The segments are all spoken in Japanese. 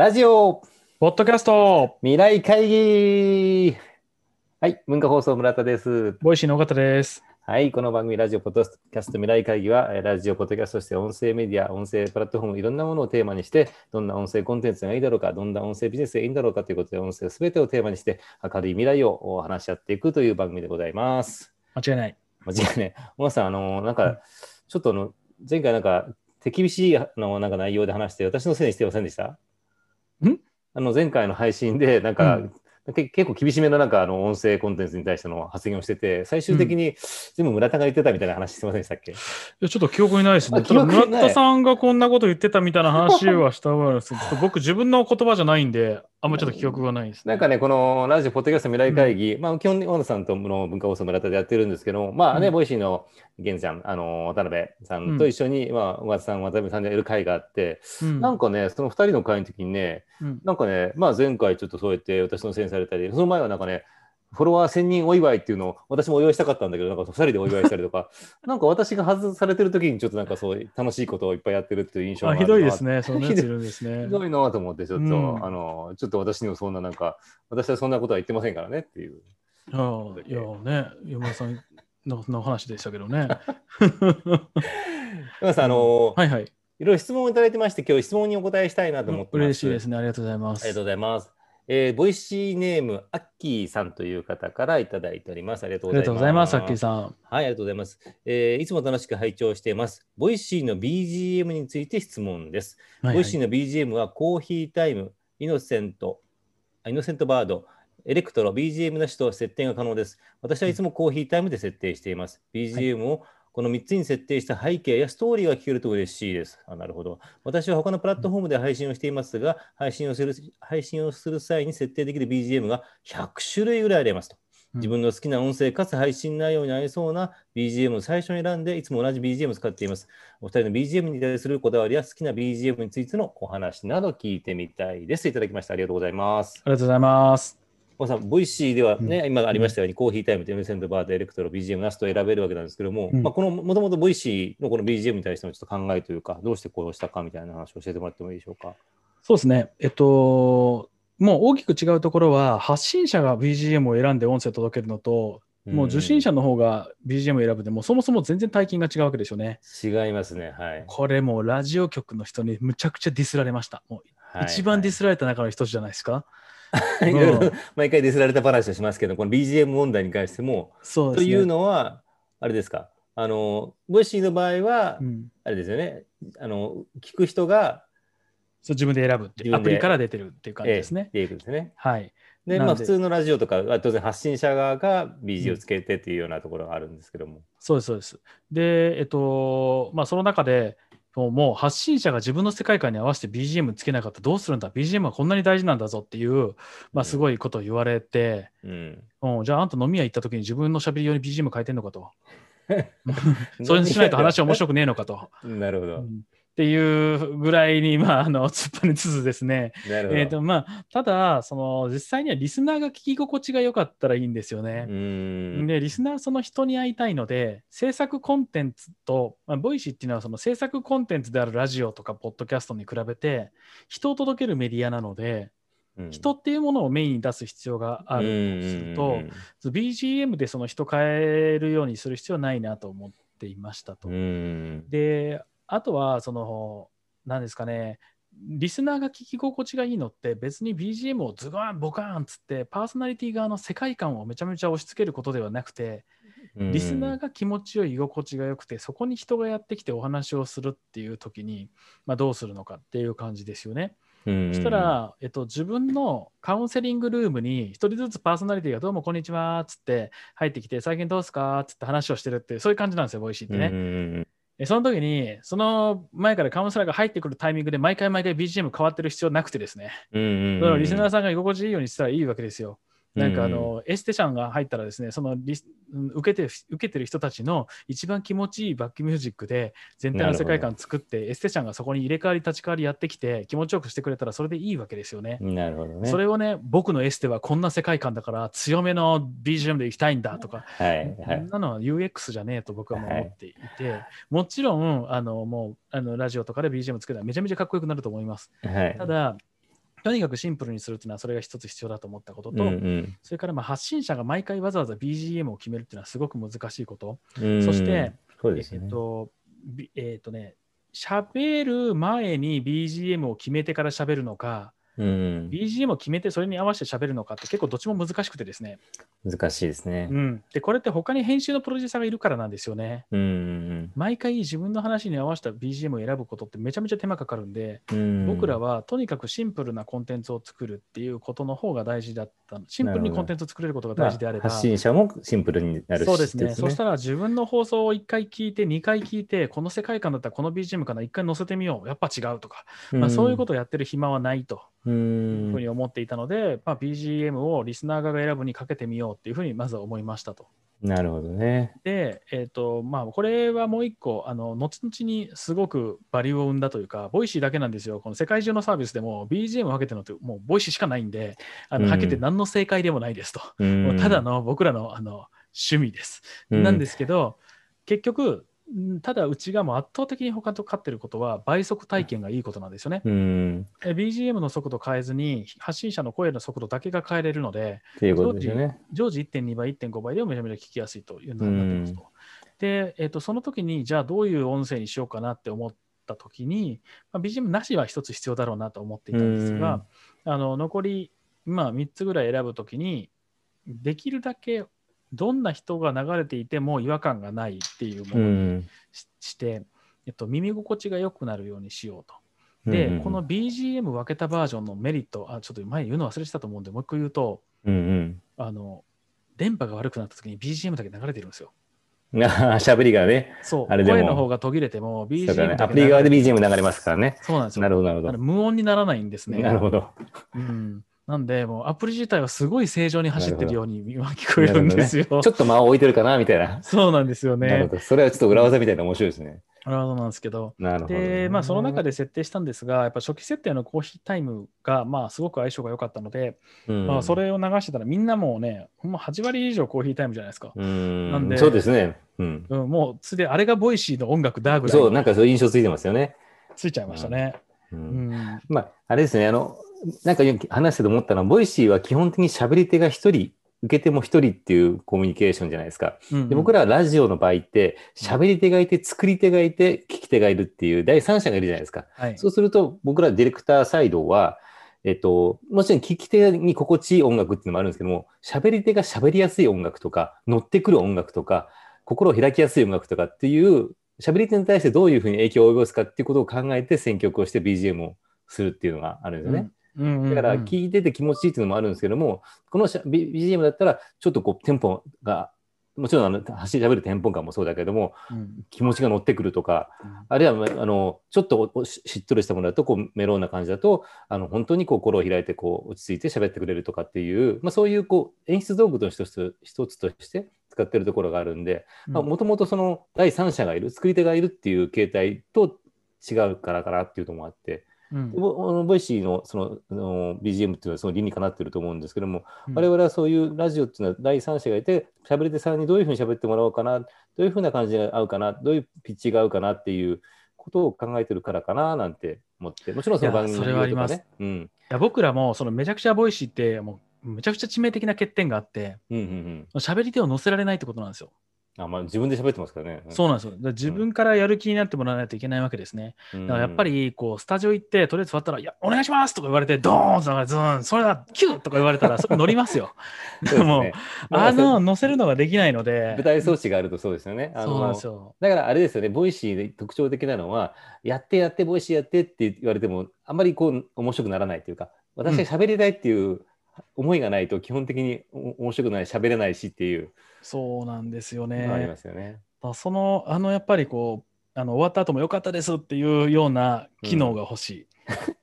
ラジオポッドキャスト未来会議はい、文化放送村田です。ボイシーの尾形です。はい、この番組ラジオポッドキャスト未来会議は、えーラジオポッドキャストとして音声メディア、音声プラットフォーム、いろんなものをテーマにして、どんな音声コンテンツがいいだろうか、どんな音声ビジネスがいいんだろうかということで、音声すべてをテーマにして、明るい未来をお話し合っていくという番組でございます。間違いない。間違いない。小野さん、あの、なんうんか、ちょっとあの、前回なんか、手厳しいあのなんか内容で話して、私のせいにしてませんでした？んあの、前回の配信で、なんか、うんけ結構厳しめのなんかあの音声コンテンツに対しての発言をしてて、最終的に全部村田が言ってたみたいな話してませんでしたっけ？いやちょっと記憶にないですね。あただ村田さんがこんなこと言ってたみたいな話はしたわですけど僕自分の言葉じゃないんで、あんまちょっと記憶がないです、ね。なんかね、このラジオ、ポッドキャスト未来会議、まあ、基本に大野さんとの文化放送村田でやってるんですけど、まあね、うんボイシーの源ちゃん、あの、渡辺さんと一緒に、まあ、小川さん、渡辺さんでやる会があって、うん。なんかね、その二人の会の時にね、うん。なんかね、まあ前回ちょっとそうやって私のせいにされたり、その前はなんかね、フォロワー1000人お祝いっていうのを私もお祝いしたかったんだけど、なんか2人でお祝いしたりとか、なんか私が外されてる時にちょっとなんかそう楽しいことをいっぱいやってるっていう印象があひどいですね。そんなやついるんですねひ。どいなと思って、ちょっと、うんあの、ちょっと私にもそんななんか、私はそんなことは言ってませんからねっていう。ああいやね、山田さんのの話でしたけどね。山田さん、あの、はいはい。いろいろ質問をいただいてまして、今日質問にお答えしたいなと思ってます。嬉しいですね。ありがとうございます。ありがとうございます。えーボイシーネーム、アッキーさんという方からいただいております。ありがとうございます。がとうございます、アッキーさん。はい、ありがとうございます。えーいつも楽しく拝聴しています。ボイシーの BGM について質問です。はいはいボイシーの BGM はコーヒータイム、イノセント、あイノセントバード、エレクトロ、BGM なしと設定が可能です。私はいつもコーヒータイムで設定しています。BGM をこの3つに設定した背景やストーリーが聞けると嬉しいです。あなるほど。私は他のプラットフォームで配信をしていますが、配信をする配信をする際に設定できる BGM が100種類ぐらいありますと。自分の好きな音声かつ配信内容に合いそうな BGM を最初に選んで、いつも同じ BGM を使っています。お二人の BGM に対するこだわりや好きな BGM についてのお話など聞いてみたいです。いただきました。ありがとうございます。ありがとうございます。小野さん、ボイシーではね、うん今ありましたように、コーヒータイムとエムセントバーとエレクトロ、BGM なしと選べるわけなんですけども、うんまあ、このもともとボイシーのこの BGM に対してのちょっと考えというか、どうしてこうしたかみたいな話を教えてもらってもいいでしょうか？そうですね。えっと、もう大きく違うところは、発信者が BGM を選んで音声を届けるのと、もう受信者の方が BGM を選ぶでもうそもそも全然体験が違うわけですよね。違いますね。はい。これもうラジオ局の人にむちゃくちゃディスられました。もうはい一番ディスられた中の一つじゃないですか。いろいろ毎回ディスられた話をしますけど、この BGM 問題に関しても、ね。というのは、あれですか、あの、ボイシーの場合は、うんあれですよね、あの、聞く人が、そう自分で選ぶっていう、アプリから出てるっていう感じですね。えですね。はい。で、まあ、普通のラジオとかは当然発信者側が BG をつけてっていうようなところがあるんですけども。そうです、そうです。で、えっと、まあ、その中で、もうもう発信者が自分の世界観に合わせて BGM つけなかったらどうするんだ ?BGM はこんなに大事なんだぞっていう、まあ、すごいことを言われて、うん。うん、じゃああんた飲み屋行った時に自分の喋り用に BGM 変えてんのかと。それにしないと話面白くねえのかと。なるほど。うんっていうぐらいに、まあ、あの突っ張りつつですね。えーとまあ、ただその、実際にはリスナーが聞き心地が良かったらいいんですよね。で、リスナーはその人に会いたいので、制作コンテンツと、まあ、ボイシーっていうのはその制作コンテンツであるラジオとかポッドキャストに比べて、人を届けるメディアなので、うん人っていうものをメインに出す必要があるとすると、BGM でその人変えるようにする必要はないなと思っていましたと。で、あとは、その、何ですかね、リスナーが聞き心地がいいのって別に BGM をズガンボカーンっつってパーソナリティ側の世界観をめちゃめちゃ押し付けることではなくてうんリスナーが気持ちよい居心地が良くてそこに人がやってきてお話をするっていう時に、まあ、どうするのかっていう感じですよね。うんそしたら、えっと、自分のカウンセリングルームに一人ずつパーソナリティがどうもこんにちはっつって入ってきて最近どうすか？っつって話をしてるっていうそういう感じなんですよボイシーってね。その時に、その前からカウンセラーが入ってくるタイミングで毎回毎回 BGM 変わってる必要なくてですね、うんうんだからリスナーさんが居心地いいようにしたらいいわけですよ。なんかあの、エステシャンが入ったらですね、そのリ受けてる受けてる人たちの一番気持ちいいバックミュージックで全体の世界観作って、エステシャンがそこに入れ替わり立ち替わりやってきて気持ちよくしてくれたらそれでいいわけですよね。なるほどね。それをね、僕のエステはこんな世界観だから強めの BGM で行きたいんだとか、はいはい。そんなのは UX じゃねえと僕はもう思っていて、もちろんあのもうあのラジオとかで BGM つけたらめちゃめちゃかっこよくなると思います。はいただ、とにかくシンプルにするっていうのはそれが一つ必要だと思ったことと、うんうんそれからまあ発信者が毎回わざわざ BGM を決めるっていうのはすごく難しいこと。うんそして、えっそうですね。と、びえっとね、喋る前に BGM を決めてから喋るのか、うん、BGM を決めてそれに合わせて喋るのかって結構どっちも難しくてですね。難しいですねう。ん。で、これって他に編集のプロデューサーがいるからなんですよね。うん毎回自分の話に合わせた BGM を選ぶことってめちゃめちゃ手間かかるんで、うん、僕らはとにかくシンプルなコンテンツを作るっていうことの方が大事だった。シンプルにコンテンツを作れることが大事であれば。まあ発信者もシンプルになるしそうですね。ってそしたら自分の放送を1回聞いて、2回聞いて、この世界観だったらこの BGM かな、1回載せてみよう。やっぱ違うとか、まあ、そういうことをやってる暇はないとういうんふうに思っていたので、まあ、BGM をリスナー側が選ぶにかけてみようっていうふうにまずは思いましたと。なるほどね。で、えっ、と、まあ、これはもう一個、あの、後々にすごくバリューを生んだというか、ボイシーだけなんですよ。この世界中のサービスでも BGM をかけてるのって、もうボイシーしかないんで、あの、うんはっきり言って何の正解でもないですと。もうただの僕らのあの趣味です。なんですすけど、結局、んただうちがもう圧倒的に他と勝ってることは倍速体験がいいことなんですよね。うん。え BGM の速度変えずに発信者の声の速度だけが変えれるので。常時1.2倍、1.5倍でもめちゃめちゃ聞きやすいというのになってますと。で、えっとその時にじゃあどういう音声にしようかなって思った時に、まあ、BGM なしは一つ必要だろうなと思っていたんですが、あの残り、まあ、3つぐらい選ぶときに、できるだけどんな人が流れていても違和感がないっていうもうのにん。しして、えっと、耳心地が良くなるようにしようと。で、うんこの BGM 分けたバージョンのメリット、あ、ちょっと前言うの忘れてたと思うんで、もう一回言うと、うんあの、電波が悪くなった時に BGM だけ流れてるんですよ。うん。あー喋りがね。そう、あれでも声の方が途切れても BGM。だけアプリ側で BGM 流れますからね。そうなんですよ。なるほど、なるほど。無音にならないんですね。なるほど。うん。なんで、もうアプリ自体はすごい正常に走ってるように今聞こえるんですよ。ちょっと間を置いてるかなみたいな。そうなんですよね。なるほど。それはちょっと裏技みたいな面白いですね。なるほどなんですけど。なるほどね。で、まあ、その中で設定したんですが、やっぱ初期設定のコーヒータイムが、まあ、すごく相性が良かったので、うん、まあ、それを流してたら、みんなもうね、ほんま8割以上コーヒータイムじゃないですか。うん。なんでそうですね。うん。うん、もう、すでにあれがボイシーの音楽だぐらそう、いなんかそういう印象ついてますよね。ついちゃいましたね。ううんん。まあ、あれですね、あの、なんか話してて思ったのは、ボイシーは基本的に喋り手が一人、受け手も一人っていうコミュニケーションじゃないですか。うんで僕らはラジオの場合って、喋り手がいて、作り手がいて、聞き手がいるっていう第三者がいるじゃないですか。はい、そうすると、僕らディレクターサイドは、えっと、もちろん聞き手に心地いい音楽っていうのもあるんですけども、喋り手が喋りやすい音楽とか、乗ってくる音楽とか、心を開きやすい音楽とかっていう、喋り手に対してどういうふうに影響を及ぼすかっていうことを考えて選曲をして BGM をするっていうのがあるんですよね。うんうんうんうんだから聞いてて気持ちいいっていうのもあるんですけども、この BGM だったらちょっとこうテンポが、もちろんあの走り喋るテンポ感もそうだけども、うん。気持ちが乗ってくるとか、うん。あるいはあのちょっとししっとりしたものだとこうメロンな感じだとあの本当に心を開いてこう落ち着いて喋ってくれるとかっていう、まあ、そういうこう演出道具として一つとして使ってるところがあるんでもともとその第三者がいる作り手がいるっていう形態と違うからかなっていうのもあってうん。ボイシーのそのあの BGM っていうのはその理にかなってると思うんですけども、うん。我々はそういうラジオっていうのは第三者がいて、喋り手さんにどういうふうに喋ってもらおうかな、どういうふうな感じが合うかな、どういうピッチが合うかなっていうことを考えてるからかななんて思って、もちろんその番組いやそれはあります。うん。いや僕らもそのめちゃくちゃボイシーってもうめちゃくちゃ致命的な欠点があってうんうんうん。喋り手を乗せられないってことなんですよ。あまあ、自分で喋ってますからね。そうなんですよ。自分からやる気になってもらわないといけないわけですね。うんだからやっぱ、りこうスタジオ行ってとりあえず座ったら「いやお願いします!」とか言われてドーンとかズーンそれだキュッとか言われたらそれ乗りますよ。でもねあのま乗せるのができないので舞台装置があるとそうですよね。そうなんですよ。だからあれですよね、ボイシーで特徴的なのは、やってやって、ボイシーやってって言われても、あんまりこう面白くならないというか、私が喋りたいっていう思いがないと、基本的にお面白くない、喋れないしっていうそうなんですよのがありね。ますよね。そのあのやっぱりこうあの終わった後も良かったですっていうような機能が欲しい。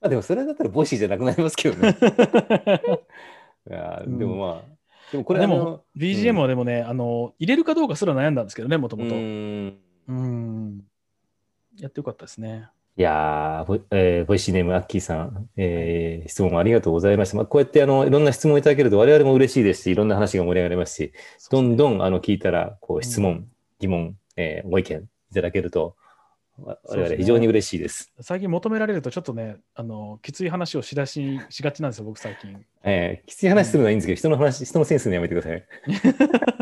まあ、でもそれだったらボイシーじゃなくなりますけどね。いやーでもまあ、でもこれでも BGM はでもね、あの入れるかどうかすら悩んだんですけどねもともと。うんやってよかったですね。いやーボイ、えーボイシーネームアッキーさん、えー質問ありがとうございました。まあ、こうやってあのいろんな質問いただけると我々も嬉しいですし、いろんな話が盛り上がりますし、どんどんあの聞いたらこう質問、疑問、えーご意見いただけると我々非常に嬉しいです。最近求められるとちょっとね、あのきつい話をしだししがちなんですよ、僕最近。えーきつい話するのはいいんですけど、人の話、人のセンスにやめてください。